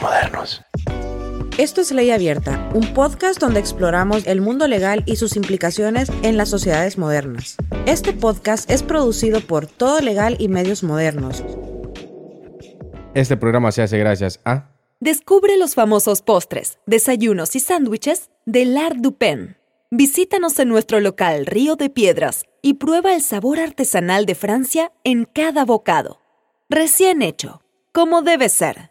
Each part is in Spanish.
modernos. Esto es Ley Abierta, un podcast donde exploramos el mundo legal y sus implicaciones en las sociedades modernas. Este podcast es producido por Todo Legal y Medios Modernos. Este programa se hace gracias a... Descubre los famosos postres, desayunos y sándwiches de L'Art du Pen. Visítanos en nuestro local Río de Piedras y prueba el sabor artesanal de Francia en cada bocado. Recién hecho, como debe ser.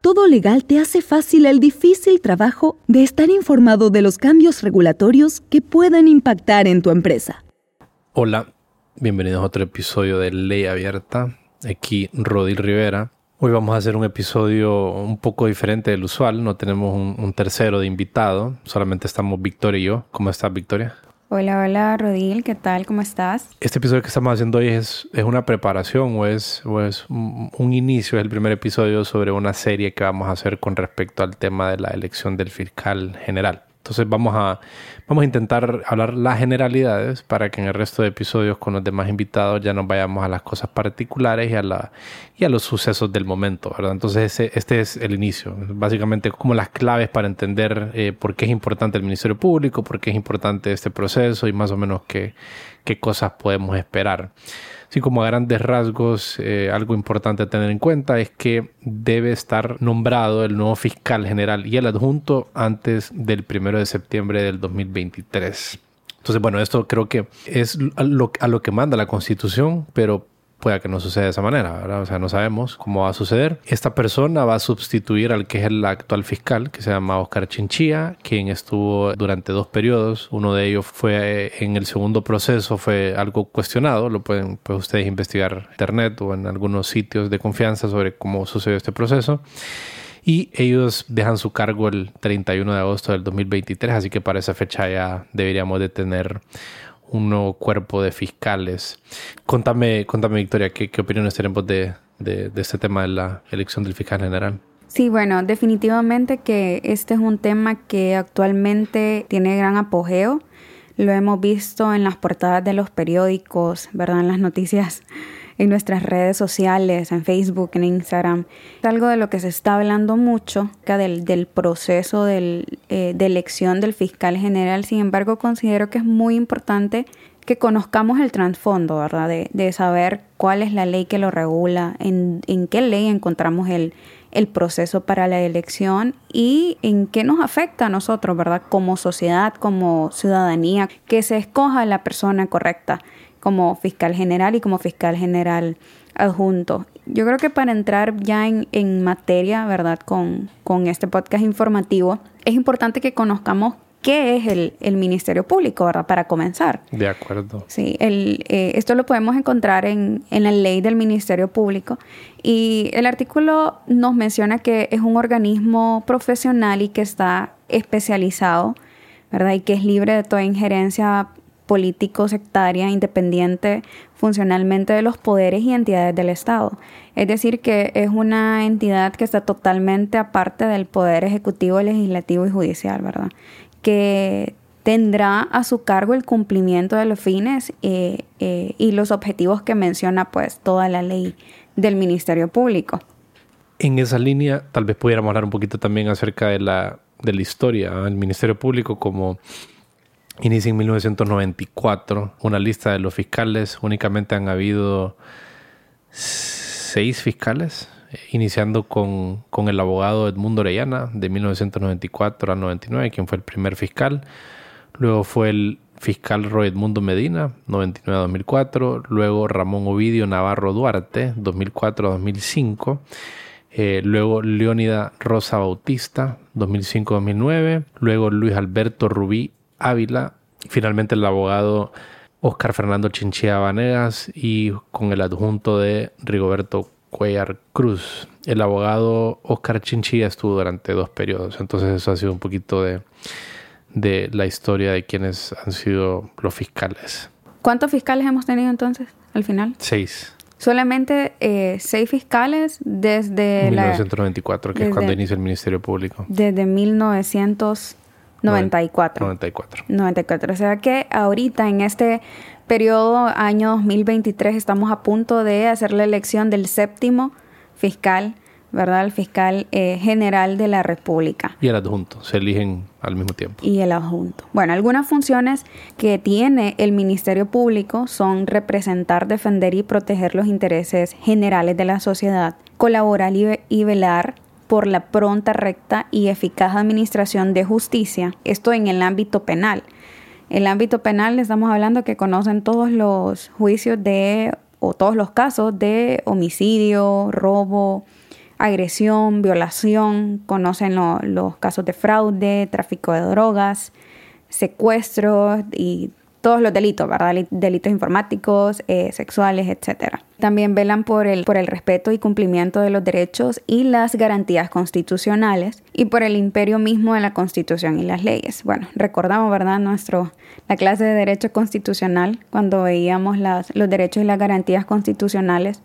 Todo Legal te hace fácil el difícil trabajo de estar informado de los cambios regulatorios que pueden impactar en tu empresa. Hola, bienvenidos a otro episodio de Ley Abierta. Aquí Rodil Rivera. Hoy vamos a hacer un episodio un poco diferente del usual. No tenemos un tercero de invitado, solamente estamos Victoria y yo. ¿Cómo estás, Victoria? Hola, hola, Rodil, ¿qué tal? ¿Cómo estás? Este episodio que estamos haciendo hoy es, es una preparación o es, o es un, un inicio, es el primer episodio sobre una serie que vamos a hacer con respecto al tema de la elección del fiscal general. Entonces vamos a, vamos a intentar hablar las generalidades para que en el resto de episodios con los demás invitados ya nos vayamos a las cosas particulares y a, la, y a los sucesos del momento. Entonces ese, este es el inicio, básicamente como las claves para entender eh, por qué es importante el Ministerio Público, por qué es importante este proceso y más o menos qué, qué cosas podemos esperar. Así como a grandes rasgos, eh, algo importante a tener en cuenta es que debe estar nombrado el nuevo fiscal general y el adjunto antes del primero de septiembre del 2023. Entonces, bueno, esto creo que es lo, a lo que manda la Constitución, pero pueda que no suceda de esa manera, ¿verdad? O sea, no sabemos cómo va a suceder. Esta persona va a sustituir al que es el actual fiscal, que se llama Oscar Chinchilla, quien estuvo durante dos periodos. Uno de ellos fue eh, en el segundo proceso, fue algo cuestionado. Lo pueden pues, ustedes investigar en internet o en algunos sitios de confianza sobre cómo sucedió este proceso. Y ellos dejan su cargo el 31 de agosto del 2023, así que para esa fecha ya deberíamos de tener un nuevo cuerpo de fiscales. Contame, contame Victoria, ¿qué, qué opiniones tenemos de, de, de, este tema de la elección del fiscal general? Sí, bueno, definitivamente que este es un tema que actualmente tiene gran apogeo. Lo hemos visto en las portadas de los periódicos, ¿verdad? En las noticias en nuestras redes sociales, en Facebook, en Instagram. Es algo de lo que se está hablando mucho, del, del proceso del, eh, de elección del fiscal general. Sin embargo, considero que es muy importante que conozcamos el trasfondo, ¿verdad? De, de, saber cuál es la ley que lo regula, en, en qué ley encontramos el, el proceso para la elección y en qué nos afecta a nosotros, ¿verdad? Como sociedad, como ciudadanía, que se escoja la persona correcta como fiscal general y como fiscal general adjunto. Yo creo que para entrar ya en, en materia, ¿verdad? Con, con, este podcast informativo, es importante que conozcamos qué es el, el Ministerio Público, ¿verdad? Para comenzar. De acuerdo. Sí, el, eh, esto lo podemos encontrar en, en la ley del Ministerio Público y el artículo nos menciona que es un organismo profesional y que está especializado, ¿verdad? Y que es libre de toda injerencia político sectaria, independiente funcionalmente de los poderes y entidades del Estado. Es decir, que es una entidad que está totalmente aparte del poder ejecutivo, legislativo y judicial, ¿verdad? Que tendrá a su cargo el cumplimiento de los fines eh, eh, y los objetivos que menciona pues toda la ley del Ministerio Público. En esa línea, tal vez pudiéramos hablar un poquito también acerca de la, de la historia del Ministerio Público como Inicia en 1994 una lista de los fiscales. Únicamente han habido seis fiscales, iniciando con, con, el abogado Edmundo Orellana de 1994 a 99, quien fue el primer fiscal. Luego fue el fiscal Roy Edmundo Medina, 99 a 2004. Luego Ramón Ovidio Navarro Duarte, 2004 a 2005. Eh, luego Leónida Rosa Bautista, 2005-2009. Luego Luis Alberto Rubí Ávila, finalmente el abogado Oscar Fernando Chinchilla Vanegas y con el adjunto de Rigoberto Cuellar Cruz. El abogado Oscar Chinchilla estuvo durante dos periodos, entonces eso ha sido un poquito de, de la historia de quienes han sido los fiscales. ¿Cuántos fiscales hemos tenido entonces al final? Seis. Solamente eh, seis fiscales desde 1994, que es cuando inicia el Ministerio Público. Desde 1994. 94. 94. O sea que ahorita en este periodo, año 2023, estamos a punto de hacer la elección del séptimo fiscal ¿verdad? El fiscal eh, general de la República. Y el adjunto, se eligen al mismo tiempo. Y el adjunto. Bueno, algunas funciones que tiene el Ministerio Público son representar, defender y proteger los intereses generales de la sociedad, colaborar y, velar por la pronta, recta y eficaz administración de justicia, esto en el ámbito penal. El ámbito penal estamos hablando que conocen todos los juicios de o todos los casos de homicidio, robo, agresión, violación, conocen los casos de fraude, tráfico de drogas, secuestros y todos los delitos, ¿verdad? Delitos informáticos, eh, sexuales, etc. También velan por el, por el respeto y cumplimiento de los derechos y las garantías constitucionales y por el imperio mismo de la Constitución y las leyes. Bueno, recordamos, ¿verdad? Nuestro, la clase de Derecho Constitucional, cuando veíamos las, los derechos y las garantías constitucionales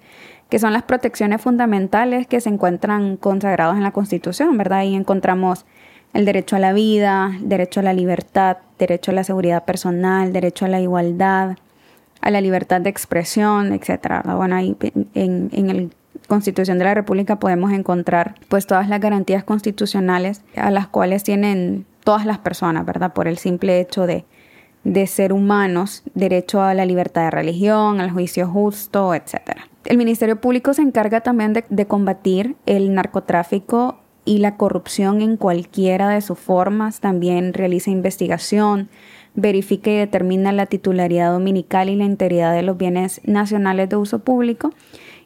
que son las protecciones fundamentales que se encuentran consagrados en la Constitución, ¿verdad? Ahí encontramos el derecho a la vida, derecho a la libertad, derecho a la seguridad personal, derecho a la igualdad, a la libertad de expresión, etcétera. Bueno, ahí en, en la Constitución de la República podemos encontrar pues todas las garantías constitucionales a las cuales tienen todas las personas, ¿verdad? Por el simple hecho de, de ser humanos, derecho a la libertad de religión, al juicio justo, etcétera. El Ministerio Público se encarga también de, combatir el narcotráfico y la corrupción en cualquiera de sus formas. También realiza investigación, verifica y determina la titularidad dominical y la integridad de los bienes nacionales de uso público.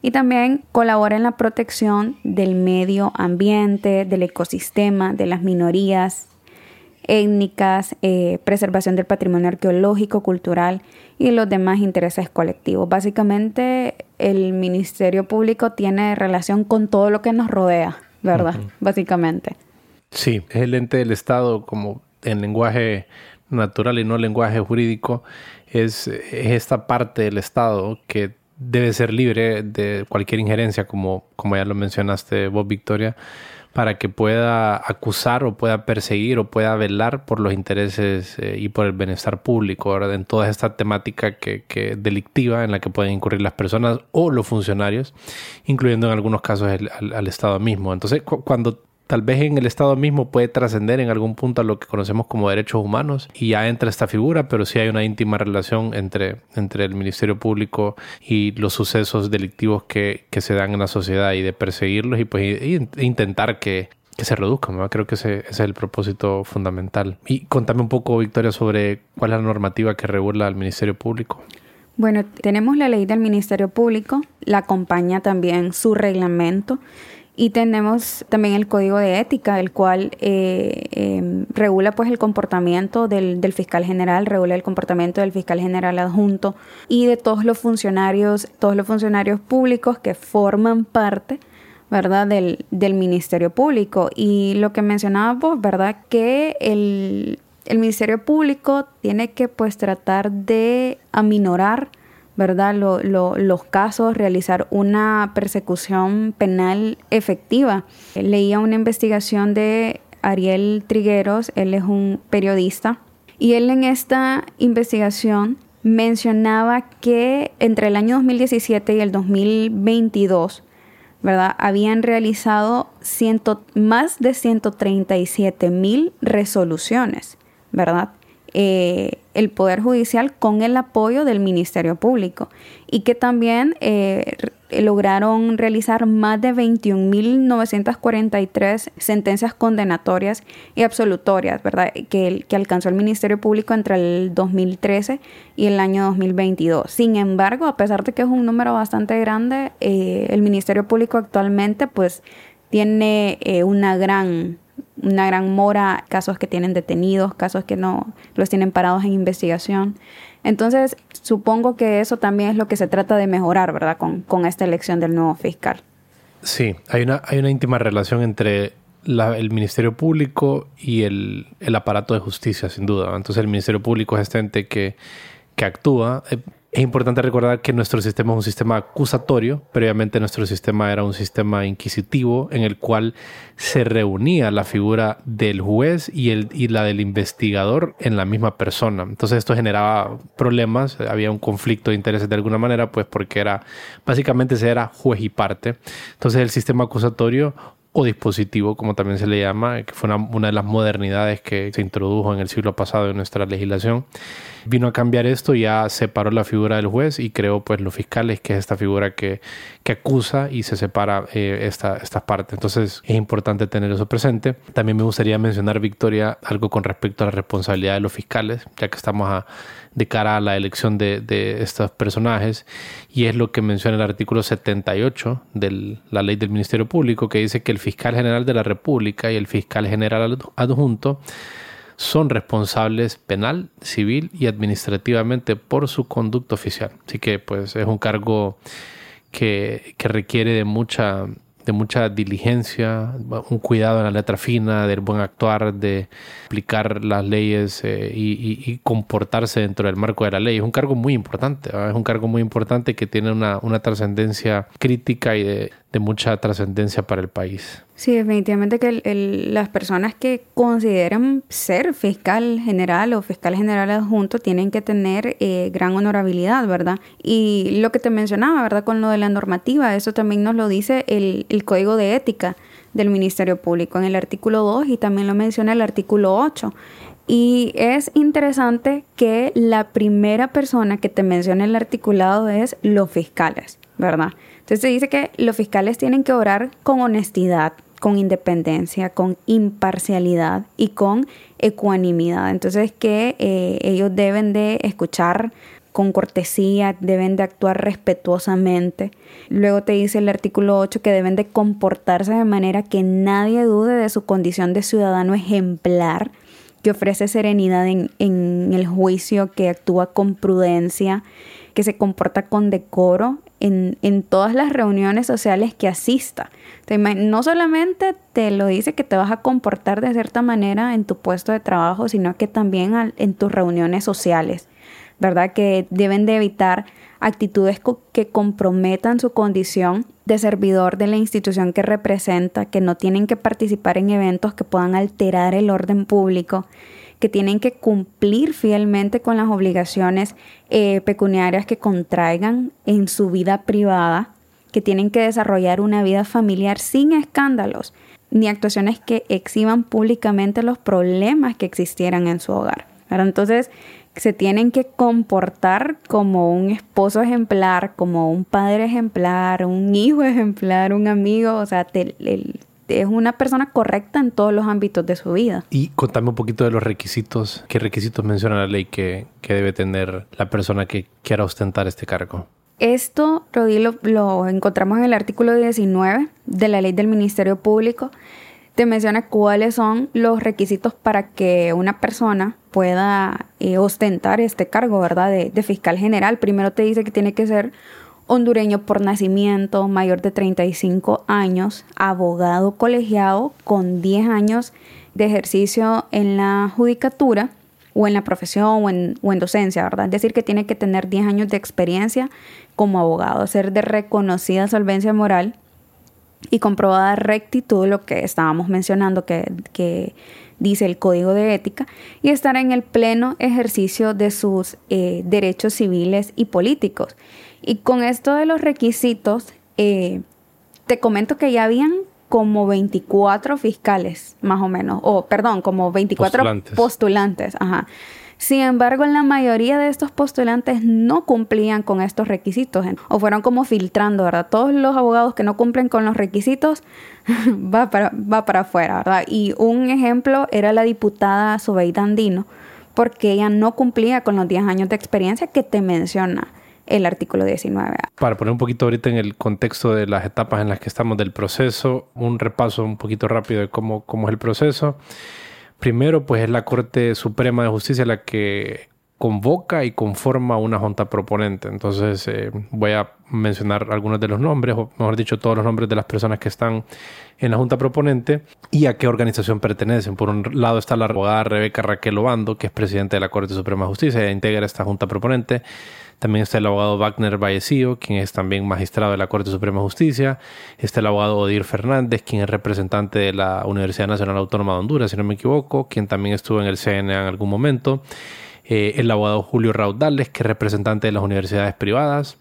Y también colabora en la protección del medio ambiente, del ecosistema, de las minorías étnicas, eh, preservación del patrimonio arqueológico, cultural y los demás intereses colectivos. Básicamente, el Ministerio Público tiene relación con todo lo que nos rodea, ¿verdad? Básicamente. Sí, es el ente del Estado como en lenguaje natural y no lenguaje jurídico, es, es esta parte del Estado que debe ser libre de cualquier injerencia, como, como ya lo mencionaste vos, Victoria, para que pueda acusar o pueda perseguir o pueda velar por los intereses eh, y por el bienestar público, en toda esta temática que, que, delictiva en la que pueden incurrir las personas o los funcionarios, incluyendo en algunos casos el, al, Estado mismo. Entonces, cuando tal vez en el Estado mismo puede trascender en algún punto a lo que conocemos como derechos humanos y ya entra esta figura, pero sí hay una íntima relación entre, entre el Ministerio Público y los sucesos delictivos que, que se dan en la sociedad y de perseguirlos y pues intentar que, que se reduzcan. Creo que ese, ese, es el propósito fundamental. Y contame un poco, Victoria, sobre cuál es la normativa que regula al Ministerio Público. Bueno, tenemos la ley del Ministerio Público, la acompaña también su reglamento y tenemos también el código de ética, el cual eh, em, regula pues el comportamiento del, del, fiscal general, regula el comportamiento del fiscal general adjunto y de todos los funcionarios, todos los funcionarios públicos que forman parte, ¿verdad?, del, del Ministerio Público. Y lo que mencionaba vos, ¿verdad?, que el, el Ministerio Público tiene que pues tratar de aminorar ¿verdad? los casos, realizar una persecución penal efectiva. Leía una investigación de Ariel Trigueros, él es un periodista, y él en esta investigación mencionaba que entre el año 2017 y el 2022, ¿verdad? Habían realizado más de 137 mil resoluciones, ¿verdad? Eh, el Poder Judicial con el apoyo del Ministerio Público y que también eh, lograron realizar más de 21.943 sentencias condenatorias y absolutorias, ¿verdad? Que, que alcanzó el Ministerio Público entre el 2013 y el año 2022. Sin embargo, a pesar de que es un número bastante grande, eh, el Ministerio Público actualmente pues tiene una gran una gran mora, casos que tienen detenidos, casos que no los tienen parados en investigación. Entonces, supongo que eso también es lo que se trata de mejorar, ¿verdad? Con, con esta elección del nuevo fiscal. Sí, hay una, hay una íntima relación entre el Ministerio Público y el, el, aparato de justicia, sin duda. Entonces el Ministerio Público es este ente que, que actúa. Eh, es importante recordar que nuestro sistema es un sistema acusatorio. Previamente nuestro sistema era un sistema inquisitivo en el cual se reunía la figura del juez y, el, y la del investigador en la misma persona. Entonces esto generaba problemas, había un conflicto de intereses de alguna manera, pues porque era básicamente se era juez y parte. Entonces el sistema acusatorio o dispositivo, como también se le llama, que fue una, de las modernidades que se introdujo en el siglo pasado en nuestra legislación. Vino a cambiar esto, ya separó la figura del juez y creó pues los fiscales, que es esta figura que, que acusa y se separa eh, esta, estas partes. Entonces es importante tener eso presente. También me gustaría mencionar, Victoria, algo con respecto a la responsabilidad de los fiscales, ya que estamos a de cara a la elección de, estos personajes y es lo que menciona el artículo 78 de la ley del Ministerio Público que dice que el fiscal general de la República y el fiscal general adjunto son responsables penal, civil y administrativamente por su conducta oficial. Así que pues es un cargo que, que requiere de mucha de mucha diligencia, un cuidado en la letra fina, del buen actuar, de aplicar las leyes eh, y, comportarse dentro del marco de la ley. Es un cargo muy importante, es un cargo muy importante que tiene una, una trascendencia crítica y de, de mucha trascendencia para el país. Sí, definitivamente que las personas que consideran ser fiscal general o fiscal general adjunto tienen que tener eh, gran honorabilidad, ¿verdad? Y lo que te mencionaba, ¿verdad? Con lo de la normativa, eso también nos lo dice el, el Código de Ética del Ministerio Público en el artículo 2 y también lo menciona el artículo 8. Y es interesante que la primera persona que te menciona el articulado es los fiscales, ¿verdad? Entonces se dice que los fiscales tienen que orar con honestidad, con independencia, con imparcialidad y con ecuanimidad. Entonces que eh, ellos deben de escuchar con cortesía, deben de actuar respetuosamente. Luego te dice el artículo 8 que deben de comportarse de manera que nadie dude de su condición de ciudadano ejemplar, que ofrece serenidad en, en el juicio, que actúa con prudencia, que se comporta con decoro en, todas las reuniones sociales que asista no solamente te lo dice que te vas a comportar de cierta manera en tu puesto de trabajo, sino que también en tus reuniones sociales, ¿verdad? Que deben de evitar actitudes que comprometan su condición de servidor de la institución que representa, que no tienen que participar en eventos que puedan alterar el orden público, que tienen que cumplir fielmente con las obligaciones eh, pecuniarias que contraigan en su vida privada que tienen que desarrollar una vida familiar sin escándalos ni actuaciones que exhiban públicamente los problemas que existieran en su hogar. Entonces, se tienen que comportar como un esposo ejemplar, como un padre ejemplar, un hijo ejemplar, un amigo, o sea, es una persona correcta en todos los ámbitos de su vida. Y contame un poquito de los requisitos. ¿Qué requisitos menciona la ley que, que debe tener la persona que quiera ostentar este cargo? Esto, Rodi, lo, encontramos en el artículo 19 de la ley del Ministerio Público. Te menciona cuáles son los requisitos para que una persona pueda eh, ostentar este cargo, ¿verdad? De, de fiscal general. Primero te dice que tiene que ser hondureño por nacimiento, mayor de 35 años, abogado colegiado con 10 años de ejercicio en la judicatura o en la profesión o en, docencia, ¿verdad? Es decir, que tiene que tener 10 años de experiencia como abogado, ser de reconocida solvencia moral y comprobada rectitud, lo que estábamos mencionando que, dice el Código de Ética, y estar en el pleno ejercicio de sus eh, derechos civiles y políticos. Y con esto de los requisitos, eh, te comento que ya habían como 24 fiscales, más o menos, o perdón, como 24 postulantes. postulantes ajá. Sin embargo, la mayoría de estos postulantes no cumplían con estos requisitos o fueron como filtrando, ¿verdad? Todos los abogados que no cumplen con los requisitos va para, va para afuera, ¿verdad? Y un ejemplo era la diputada Sobeida Andino, porque ella no cumplía con los 10 años de experiencia que te menciona el artículo 19. Para poner un poquito ahorita en el contexto de las etapas en las que estamos del proceso, un repaso un poquito rápido de cómo, cómo es el proceso. Primero, pues es la Corte Suprema de Justicia la que convoca y conforma una junta proponente. Entonces eh, voy a mencionar algunos de los nombres, o mejor dicho, todos los nombres de las personas que están en la junta proponente y a qué organización pertenecen. Por un lado está la abogada Rebeca Raquel Obando, que es presidente de la Corte Suprema de Justicia e integra esta junta proponente. También está el abogado Wagner Vallecillo, quien es también magistrado de la Corte Suprema de Justicia. Está el abogado Odir Fernández, quien es representante de la Universidad Nacional Autónoma de Honduras, si no me equivoco, quien también estuvo en el CNA en algún momento. Eh, el abogado Julio Raudales, que es representante de las universidades privadas.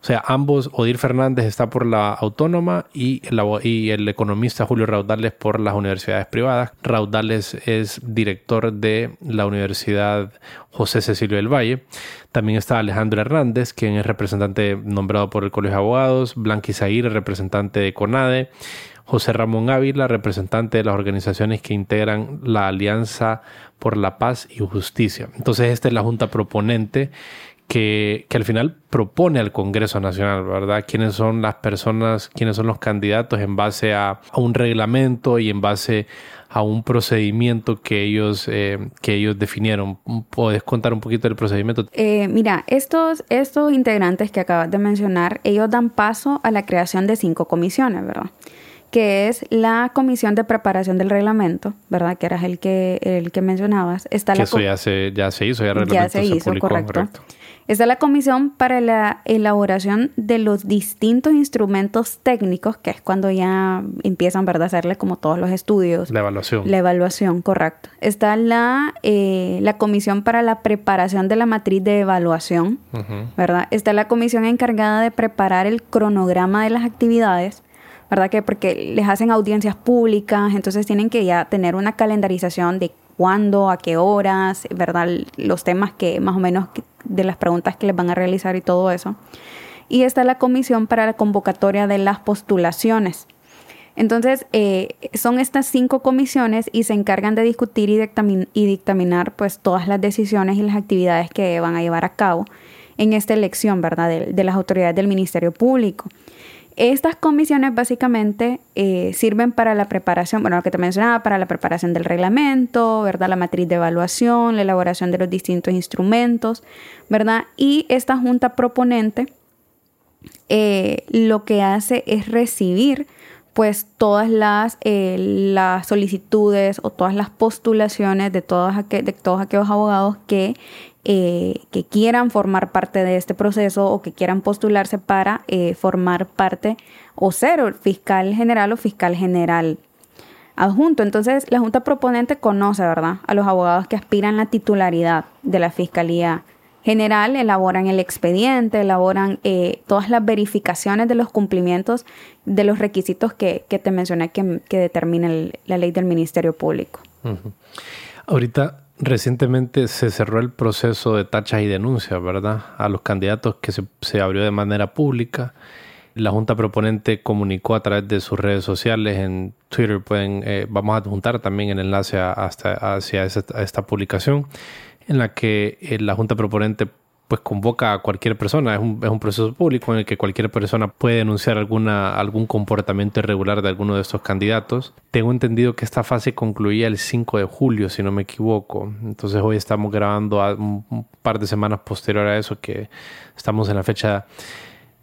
O sea, ambos, Odir Fernández está por la autónoma y el, economista Julio Raudales por las universidades privadas. Raudales es director de la Universidad José Cecilio del Valle. También está Alejandro Hernández, quien es representante nombrado por el Colegio de Abogados. Blanqui Zahir, representante de CONADE. José Ramón Ávila, representante de las organizaciones que integran la Alianza por la Paz y Justicia. Entonces, esta es la Junta Proponente que, al final propone al Congreso Nacional, ¿verdad? ¿Quiénes son las personas, quiénes son los candidatos en base a, un reglamento y en base a un procedimiento que ellos, eh, que ellos definieron. ¿Puedes contar un poquito del procedimiento? Eh, mira, estos, estos integrantes que acabas de mencionar, ellos dan paso a la creación de cinco comisiones, ¿verdad? que es la comisión de preparación del reglamento, ¿verdad? Que era el que, el que mencionabas. Está que eso ya se, ya se hizo, ya, ya se, hizo, correcto. Está la comisión para la elaboración de los distintos instrumentos técnicos, que es cuando ya empiezan ¿verdad? a hacerle como todos los estudios. La evaluación. La evaluación, correcto. Está la, eh, la comisión para la preparación de la matriz de evaluación, ¿verdad? Está la comisión encargada de preparar el cronograma de las actividades ¿verdad? Que porque les hacen audiencias públicas, entonces tienen que ya tener una calendarización de cuándo, a qué horas, ¿verdad? Los temas que más o menos de las preguntas que les van a realizar y todo eso. Y está la comisión para la convocatoria de las postulaciones. Entonces, eh, son estas cinco comisiones y se encargan de discutir y, dictaminar pues todas las decisiones y las actividades que van a llevar a cabo en esta elección, ¿verdad? de las autoridades del Ministerio Público. Estas comisiones básicamente eh, sirven para la preparación, bueno, lo que te mencionaba, para la preparación del reglamento, ¿verdad? La matriz de evaluación, la elaboración de los distintos instrumentos, ¿verdad? Y esta junta proponente eh, lo que hace es recibir pues todas las, eh, solicitudes o todas las postulaciones de, de todos aquellos abogados que eh, que quieran formar parte de este proceso o que quieran postularse para eh, formar parte o ser fiscal general o fiscal general adjunto. Entonces, la Junta Proponente conoce, ¿verdad?, a los abogados que aspiran la titularidad de la Fiscalía General, elaboran el expediente, elaboran eh, todas las verificaciones de los cumplimientos de los requisitos que, te mencioné que, que determina la ley del Ministerio Público. Ahorita Recientemente se cerró el proceso de tachas y denuncias, ¿verdad? A los candidatos que se, abrió de manera pública. La Junta Proponente comunicó a través de sus redes sociales, en Twitter pueden, eh, vamos a adjuntar también el enlace hasta, hacia esta, publicación, en la que eh, la Junta Proponente pues convoca a cualquier persona. Es un, es un, proceso público en el que cualquier persona puede denunciar alguna, algún comportamiento irregular de alguno de estos candidatos. Tengo entendido que esta fase concluía el 5 de julio, si no me equivoco. Entonces hoy estamos grabando un par de semanas posterior a eso, que estamos en la fecha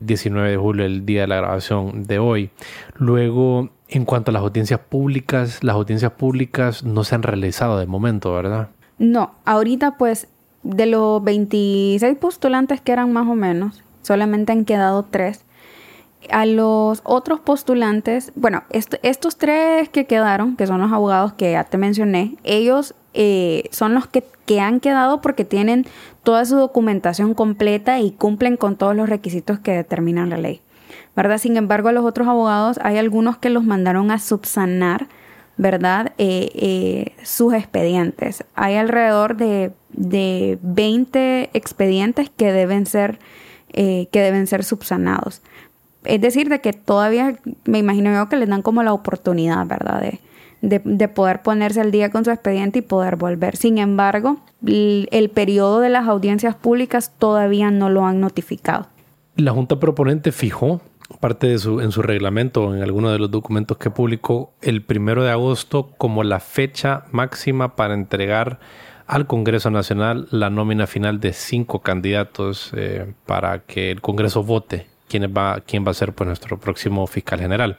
19 de julio, el día de la grabación de hoy. Luego, en cuanto a las audiencias públicas, las audiencias públicas no se han realizado de momento, ¿verdad? No, ahorita pues de los 26 postulantes que eran más o menos, solamente han quedado tres. A los otros postulantes, bueno, estos tres que quedaron, que son los abogados que ya te mencioné, ellos eh, son los que, que han quedado porque tienen toda su documentación completa y cumplen con todos los requisitos que determinan la ley. ¿verdad? Sin embargo, a los otros abogados hay algunos que los mandaron a subsanar ¿verdad? Eh, eh, sus expedientes. Hay alrededor de, de 20 expedientes que deben ser, eh, que deben ser subsanados. Es decir, de que todavía me imagino yo que les dan como la oportunidad, ¿verdad? De, de, poder ponerse al día con su expediente y poder volver. Sin embargo, el, el periodo de las audiencias públicas todavía no lo han notificado. La Junta Proponente fijó parte de su, en su reglamento, en alguno de los documentos que publicó, el primero de agosto como la fecha máxima para entregar al Congreso Nacional la nómina final de cinco candidatos eh, para que el Congreso vote quién va, quién va a ser pues, nuestro próximo fiscal general.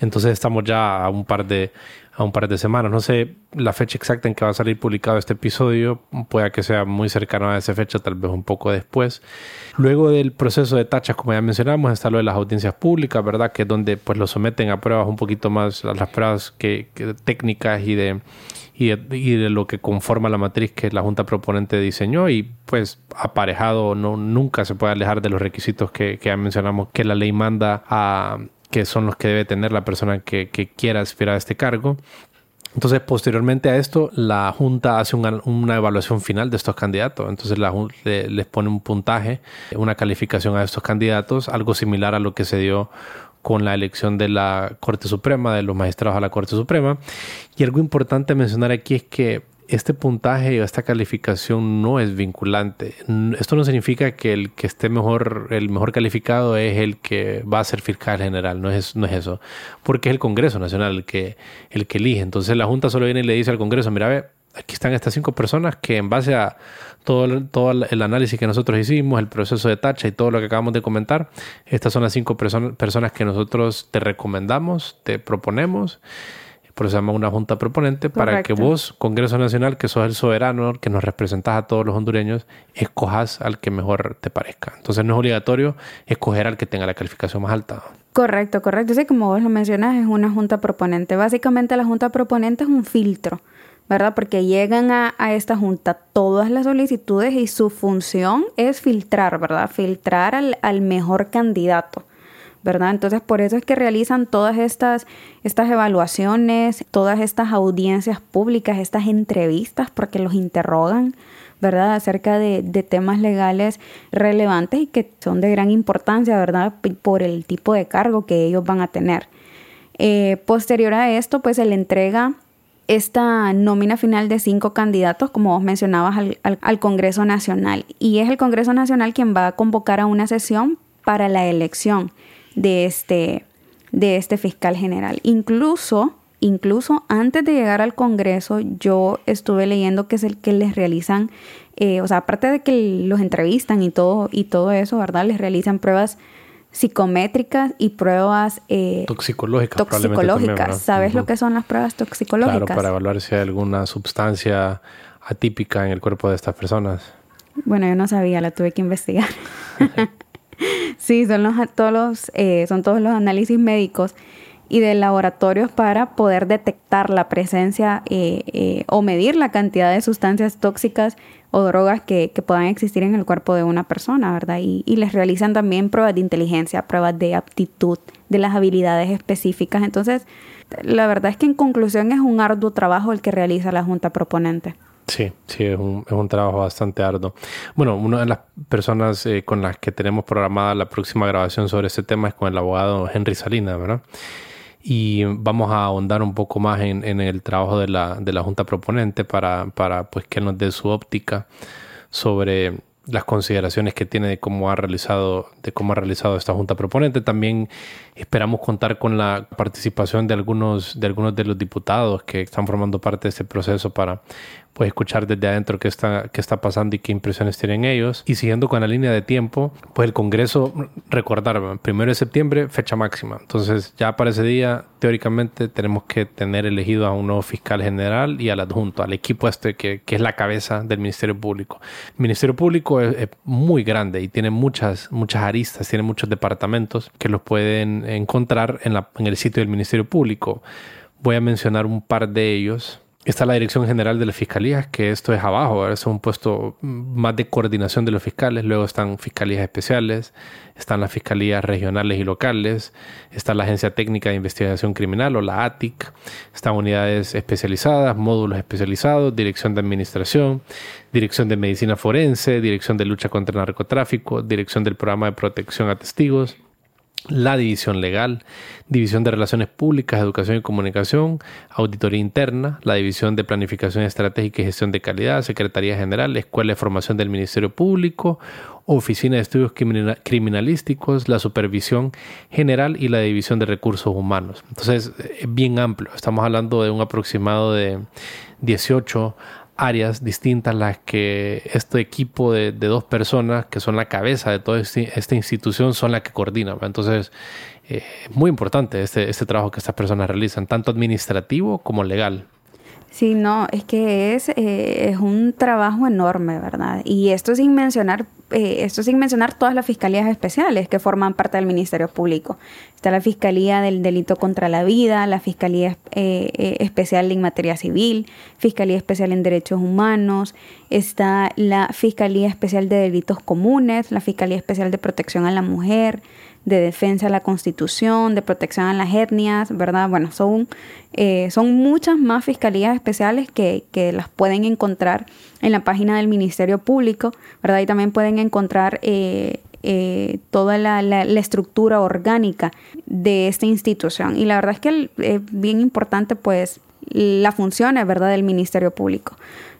Entonces estamos ya a un par de a un par de semanas. No sé la fecha exacta en que va a salir publicado este episodio, pueda que sea muy cercano a esa fecha, tal vez un poco después. Luego del proceso de tachas, como ya mencionamos, está lo de las audiencias públicas, ¿verdad? Que es donde pues lo someten a pruebas un poquito más, las pruebas que, técnicas y de, y de, lo que conforma la matriz que la Junta Proponente diseñó y pues aparejado no, nunca se puede alejar de los requisitos que, que ya mencionamos que la ley manda a que son los que debe tener la persona que, quiera aspirar a este cargo. Entonces, posteriormente a esto, la Junta hace una, evaluación final de estos candidatos. Entonces, la Junta les pone un puntaje, una calificación a estos candidatos, algo similar a lo que se dio con la elección de la Corte Suprema, de los magistrados a la Corte Suprema. Y algo importante mencionar aquí es que este puntaje o esta calificación no es vinculante. Esto no significa que el que esté mejor, el mejor calificado es el que va a ser fiscal general, no es, no es eso, porque es el Congreso Nacional el que, el que elige. Entonces la Junta solo viene y le dice al Congreso, mira, ve, aquí están estas cinco personas que en base a todo, todo el análisis que nosotros hicimos, el proceso de tacha y todo lo que acabamos de comentar, estas son las cinco personas que nosotros te recomendamos, te proponemos por eso se llama una junta proponente, para que vos, Congreso Nacional, que sos el soberano, que nos representás a todos los hondureños, escojas al que mejor te parezca. Entonces no es obligatorio escoger al que tenga la calificación más alta. Correcto, correcto. Sí, como vos lo mencionas, es una junta proponente. Básicamente la junta proponente es un filtro, ¿verdad? Porque llegan a, esta junta todas las solicitudes y su función es filtrar, ¿verdad? Filtrar al, al mejor candidato. ¿Verdad? Entonces, por eso es que realizan todas estas, estas evaluaciones, todas estas audiencias públicas, estas entrevistas, porque los interrogan, ¿verdad? Acerca de, temas legales relevantes y que son de gran importancia, ¿verdad? Por el tipo de cargo que ellos van a tener. Eh, posterior a esto, pues se le entrega esta nómina final de cinco candidatos, como vos mencionabas, al, al, Congreso Nacional. Y es el Congreso Nacional quien va a convocar a una sesión para la elección de este, de este fiscal general. Incluso, incluso antes de llegar al Congreso, yo estuve leyendo que es el que les realizan, eh, o sea, aparte de que los entrevistan y todo, y todo eso, ¿verdad? Les realizan pruebas psicométricas y pruebas eh, toxicológicas. toxicológicas. ¿Sabes lo que son las pruebas toxicológicas? Claro, para evaluar si hay alguna sustancia atípica en el cuerpo de estas personas. Bueno, yo no sabía, la tuve que investigar. sí, son, los, todos los, eh, son todos los análisis médicos y de laboratorios para poder detectar la presencia eh, eh, o medir la cantidad de sustancias tóxicas o drogas que, puedan existir en el cuerpo de una persona, ¿verdad? Y, y, les realizan también pruebas de inteligencia, pruebas de aptitud, de las habilidades específicas. Entonces, la verdad es que en conclusión es un arduo trabajo el que realiza la Junta Proponente. Sí, sí, es un, es un trabajo bastante arduo. Bueno, una de las personas eh, con las que tenemos programada la próxima grabación sobre este tema es con el abogado Henry Salinas, ¿verdad? Y vamos a ahondar un poco más en, en el trabajo de la, de la Junta Proponente para, para pues, que nos dé su óptica sobre las consideraciones que tiene de cómo ha realizado de cómo ha realizado esta junta proponente también esperamos contar con la participación de algunos de algunos de los diputados que están formando parte de este proceso para pues escuchar desde adentro qué está, qué está pasando y qué impresiones tienen ellos. Y siguiendo con la línea de tiempo, pues el Congreso, recordar, primero de septiembre, fecha máxima. Entonces ya para ese día, teóricamente, tenemos que tener elegido a un nuevo fiscal general y al adjunto, al equipo este que, que es la cabeza del Ministerio Público. El Ministerio Público es, muy grande y tiene muchas, muchas aristas, tiene muchos departamentos que los pueden encontrar en, la, en el sitio del Ministerio Público. Voy a mencionar un par de ellos Está la Dirección General de las Fiscalías, que esto es abajo, es un puesto más de coordinación de los fiscales. Luego están fiscalías especiales, están las fiscalías regionales y locales, está la Agencia Técnica de Investigación Criminal o la ATIC, están unidades especializadas, módulos especializados, Dirección de Administración, Dirección de Medicina Forense, Dirección de Lucha contra el Narcotráfico, Dirección del Programa de Protección a Testigos la división legal, división de relaciones públicas, educación y comunicación, auditoría interna, la división de planificación estratégica y gestión de calidad, Secretaría General, Escuela de Formación del Ministerio Público, Oficina de Estudios Criminalísticos, la Supervisión General y la División de Recursos Humanos. Entonces, es bien amplio. Estamos hablando de un aproximado de 18 áreas distintas las que este equipo de, dos personas que son la cabeza de toda este, esta institución son las que coordinan. Entonces, es eh, muy importante este, este trabajo que estas personas realizan, tanto administrativo como legal. Sí, no, es que es, eh, es un trabajo enorme, ¿verdad? Y esto sin mencionar, eh, esto sin mencionar todas las fiscalías especiales que forman parte del Ministerio Público. Está la Fiscalía del Delito contra la Vida, la Fiscalía eh, Especial en Materia Civil, Fiscalía Especial en Derechos Humanos, está la Fiscalía Especial de Delitos Comunes, la Fiscalía Especial de Protección a la Mujer, de defensa de la Constitución, de protección a las etnias, ¿verdad? Bueno, son, eh, son muchas más fiscalías especiales que, que, las pueden encontrar en la página del Ministerio Público, ¿verdad? Y también pueden encontrar eh, eh, toda la, la, estructura orgánica de esta institución. Y la verdad es que es bien importante, pues, la función, ¿verdad?, del Ministerio Público.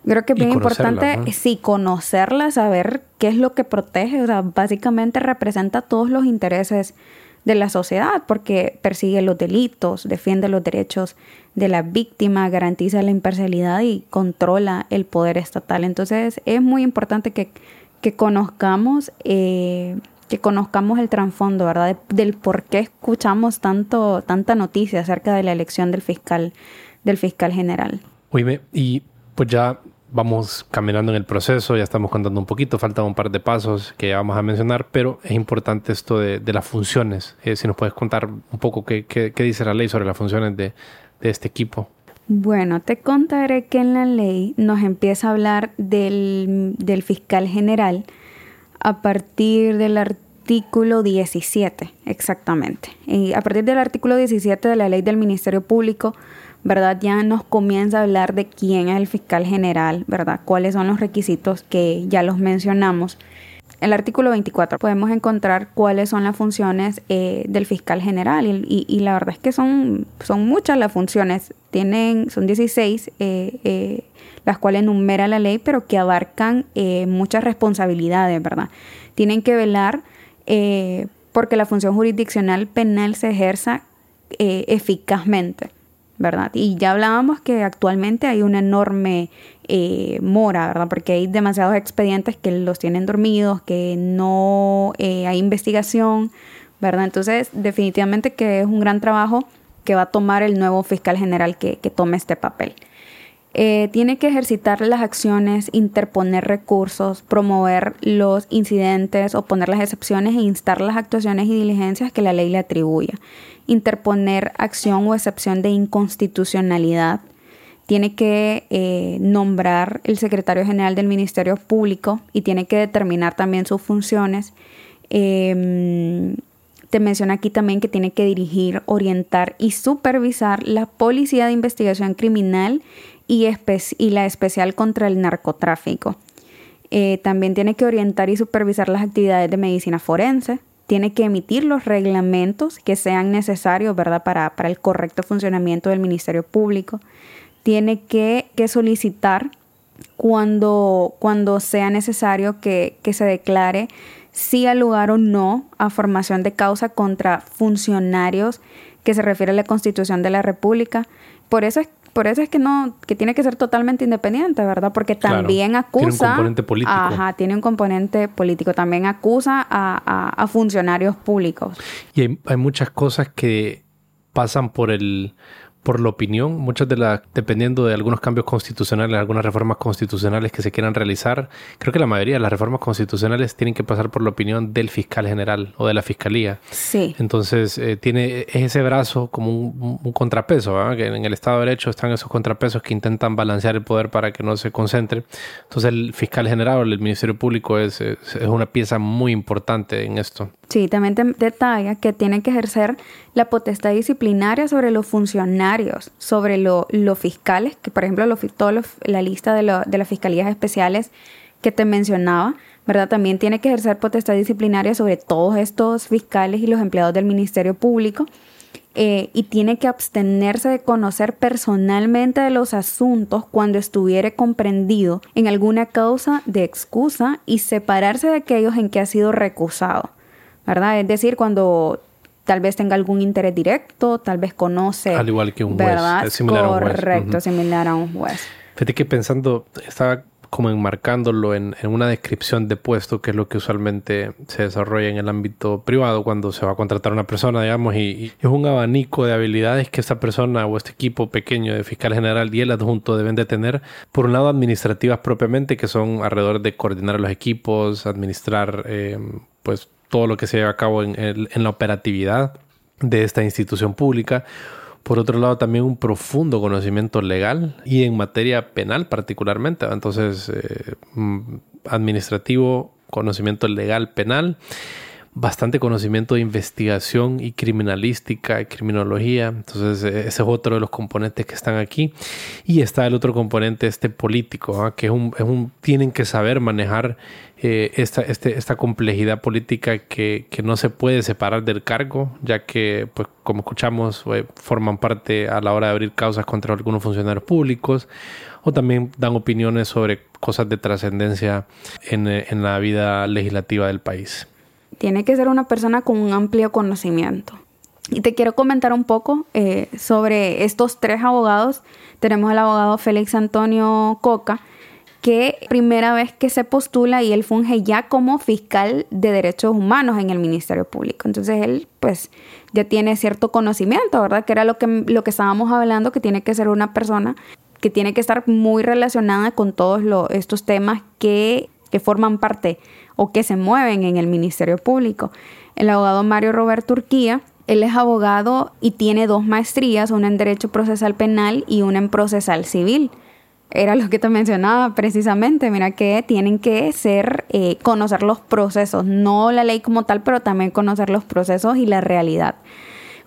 Creo que es bien importante, sí, conocerla, saber qué es lo que protege. O sea, básicamente representa todos los intereses de la sociedad porque persigue los delitos, defiende los derechos de la víctima, garantiza la imparcialidad y controla el poder estatal. Entonces es muy importante que, que conozcamos eh, que conozcamos el trasfondo, ¿verdad? del por qué escuchamos tanto tanta noticia acerca de la elección del fiscal del fiscal general. Oíme, y pues ya vamos caminando en el proceso, ya estamos contando un poquito, faltan un par de pasos que vamos a mencionar, pero es importante esto de, las funciones. Eh, si nos puedes contar un poco qué, dice la ley sobre las funciones de, este equipo. Bueno, te contaré que en la ley nos empieza a hablar del, del fiscal general a partir del artículo 17, exactamente. Y a partir del artículo 17 de la ley del Ministerio Público, ¿verdad? Ya nos comienza a hablar de quién es el fiscal general, ¿verdad? Cuáles son los requisitos que ya los mencionamos. En el artículo 24 podemos encontrar cuáles son las funciones eh, del fiscal general y, la verdad es que son, son muchas las funciones, tienen, son 16 eh, eh, las cuales enumera la ley, pero que abarcan muchas responsabilidades, ¿verdad? Tienen que velar porque la función jurisdiccional penal se ejerza eficazmente. ¿Verdad? Y ya hablábamos que actualmente hay una enorme eh, mora, ¿verdad? Porque hay demasiados expedientes que los tienen dormidos, que no eh, hay investigación, ¿verdad? Entonces, definitivamente que es un gran trabajo que va a tomar el nuevo fiscal general que, tome este papel. Eh, tiene que ejercitar las acciones, interponer recursos, promover los incidentes, oponer las excepciones e instar las actuaciones y diligencias que la ley le atribuya interponer acción o excepción de inconstitucionalidad. Tiene que eh, nombrar el secretario general del Ministerio Público y tiene que determinar también sus funciones. Em, te menciona aquí también que tiene que dirigir, orientar y supervisar la Policía de Investigación Criminal y, la Especial contra el Narcotráfico. Eh, también tiene que orientar y supervisar las actividades de medicina forense, tiene que emitir los reglamentos que sean necesarios ¿verdad? Para, el correcto funcionamiento del Ministerio Público. Tiene que, solicitar cuando, cuando, sea necesario que, se declare si al lugar o no a formación de causa contra funcionarios que se refiere a la Constitución de la República. Por eso es por eso es que no, que tiene que ser totalmente independiente, ¿verdad? Porque también acusa. Tiene un componente político. Ajá, tiene un componente político. También acusa a, funcionarios públicos. Y hay, hay, muchas cosas que pasan por el por la opinión, muchas de las, dependiendo de algunos cambios constitucionales, algunas reformas constitucionales que se quieran realizar, creo que la mayoría de las reformas constitucionales tienen que pasar por la opinión del fiscal general o de la fiscalía. Sí. Entonces, eh, tiene ese brazo como un, contrapeso, que en el Estado de Derecho están esos contrapesos que intentan balancear el poder para que no se concentre. Entonces, el fiscal general o el Ministerio Público es, es una pieza muy importante en esto. Sí, también te detalla que tiene que ejercer la potestad disciplinaria sobre los funcionarios, sobre los fiscales, que por ejemplo la lista de, de las fiscalías especiales que te mencionaba, ¿verdad? También tiene que ejercer potestad disciplinaria sobre todos estos fiscales y los empleados del Ministerio Público. Eh, y tiene que abstenerse de conocer personalmente de los asuntos cuando estuviere comprendido en alguna causa de excusa y separarse de aquellos en que ha sido recusado. ¿verdad? Es decir, cuando tal vez tenga algún interés directo, tal vez conoce. Al igual que un juez. similar Correcto, a un juez. similar a un juez. Fíjate que pensando, estaba como enmarcándolo en, una descripción de puesto, que es lo que usualmente se desarrolla en el ámbito privado cuando se va a contratar a una persona, digamos, y, es un abanico de habilidades que esta persona o este equipo pequeño de fiscal general y el adjunto deben de tener. Por un lado, administrativas propiamente, que son alrededor de coordinar los equipos, administrar, eh, pues, todo lo que se lleva a cabo en, en la operatividad de esta institución pública por otro lado, también un profundo conocimiento legal y en materia penal particularmente. Entonces, eh, mm, administrativo, conocimiento legal penal bastante conocimiento de investigación y criminalística y criminología. Entonces, e, ese es otro de los componentes que están aquí. Y está el otro componente, este político, ¿ah? que es un, es un, tienen que saber manejar eh, esta, este, esta complejidad política que, que, no se puede separar del cargo, ya que, pues, como escuchamos, eh, forman parte a la hora de abrir causas contra algunos funcionarios públicos o también dan opiniones sobre cosas de trascendencia en, en la vida legislativa del país. Tiene que ser una persona con un amplio conocimiento. Y te quiero comentar un poco eh, sobre estos tres abogados. Tenemos al abogado Félix Antonio Coca, que primera vez que se postula y él funge ya como fiscal de derechos humanos en el Ministerio Público. Entonces él pues ya tiene cierto conocimiento, ¿verdad? Que era lo que, lo que estábamos hablando, que tiene que ser una persona que tiene que estar muy relacionada con todos estos temas que, que forman parte o que se mueven en el Ministerio Público. El abogado Mario Roberto Urquía, él es abogado y tiene dos maestrías, una en Derecho Procesal Penal y una en Procesal Civil. Era lo que te mencionaba precisamente, mira que tienen que ser, eh, conocer los procesos, no la ley como tal, pero también conocer los procesos y la realidad.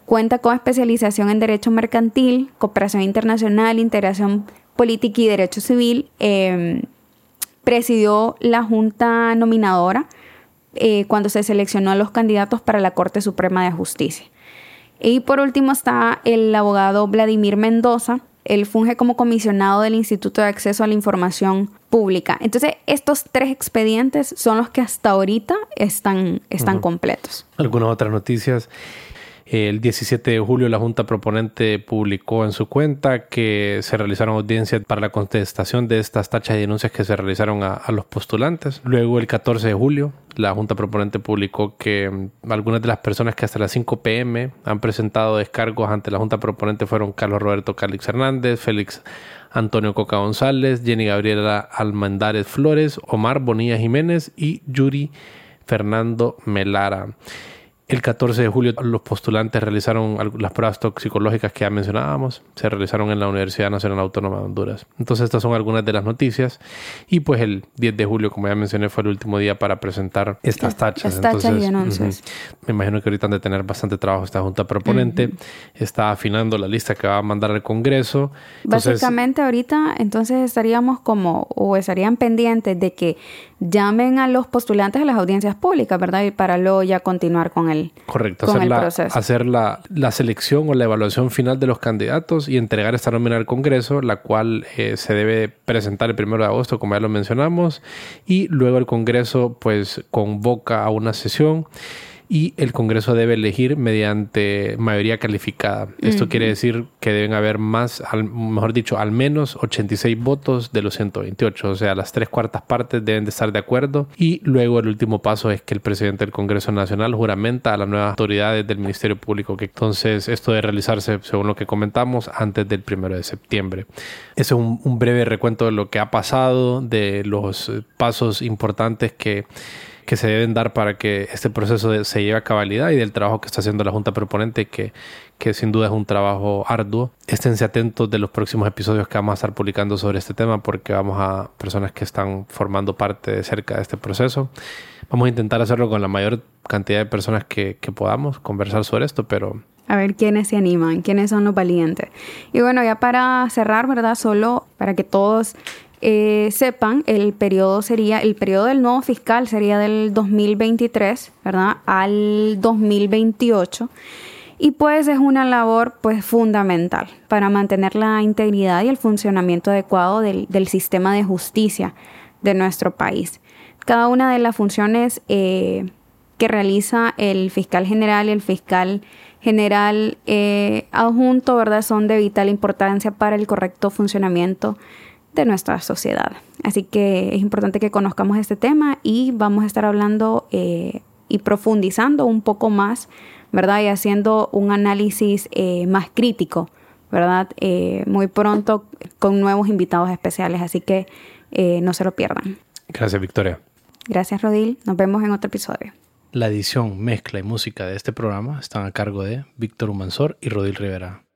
Cuenta con especialización en Derecho Mercantil, Cooperación Internacional, Integración Política y Derecho Civil. Em, presidió la Junta Nominadora eh, cuando se seleccionó a los candidatos para la Corte Suprema de Justicia. Y por último está el abogado Vladimir Mendoza. Él funge como comisionado del Instituto de Acceso a la Información Pública. Entonces, estos tres expedientes son los que hasta ahorita están, están completos. Algunas otras noticias. El 17 de julio la Junta Proponente publicó en su cuenta que se realizaron audiencias para la contestación de estas tachas de denuncias que se realizaron a, los postulantes. Luego el 14 de julio la Junta Proponente publicó que mm, algunas de las personas que hasta las 5 pm han presentado descargos ante la Junta Proponente fueron Carlos Roberto Calix Hernández, Félix Antonio Coca González, Jenny Gabriela Almandares Flores, Omar Bonilla Jiménez y Yuri Fernando Melara. El 14 de julio los postulantes realizaron las pruebas toxicológicas que ya mencionábamos, se realizaron en la Universidad Nacional Autónoma de Honduras. Entonces estas son algunas de las noticias y pues el 10 de julio, como ya mencioné, fue el último día para presentar estas tachas. Entonces, me imagino que ahorita han de tener bastante trabajo esta junta proponente, está afinando la lista que va a mandar al Congreso. Básicamente ahorita entonces estaríamos como o estarían pendientes de que llamen a los postulantes a las audiencias públicas, ¿verdad? Y para luego ya continuar con el, Correcto, hacer, la, hacer la, selección o la evaluación final de los candidatos y entregar esta nómina al Congreso, la cual eh, se debe presentar el primero de agosto, como ya lo mencionamos, y luego el Congreso pues convoca a una sesión y el Congreso debe elegir mediante mayoría calificada. Esto quiere decir que deben haber más, mejor dicho, al menos 86 votos de los 128, o sea, las tres cuartas partes deben de estar de acuerdo y luego el último paso es que el presidente del Congreso Nacional juramenta a las nuevas autoridades del Ministerio Público que entonces esto debe realizarse, según lo que comentamos, antes del primero de septiembre. Ese es un, un breve recuento de lo que ha pasado, de los pasos importantes que que se deben dar para que este proceso se lleve a cabalidad y del trabajo que está haciendo la Junta Proponente, que, que sin duda es un trabajo arduo. Esténse atentos de los próximos episodios que vamos a estar publicando sobre este tema porque vamos a personas que están formando parte de cerca de este proceso. Vamos a intentar hacerlo con la mayor cantidad de personas que, que podamos, conversar sobre esto, pero a ver quiénes se animan, quiénes son los valientes. Y bueno, ya para cerrar, ¿verdad? Solo para que todos eh, sepan, el periodo sería, el periodo del nuevo fiscal sería del 2023, ¿verdad? Al 2028. Y pues es una labor pues fundamental para mantener la integridad y el funcionamiento adecuado del, sistema de justicia de nuestro país. Cada una de las funciones eh, que realiza el fiscal general y el fiscal general eh, adjunto, ¿verdad? Son de vital importancia para el correcto funcionamiento de nuestra sociedad. Así que es importante que conozcamos este tema y vamos a estar hablando eh, y profundizando un poco más, ¿verdad? Y haciendo un análisis eh, más crítico, ¿verdad? Eh, muy pronto con nuevos invitados especiales, así que no se lo pierdan. Gracias, Victoria. Gracias, Rodil. Nos vemos en otro episodio. La edición, mezcla y música de este programa están a cargo de Víctor Humansor y Rodil Rivera.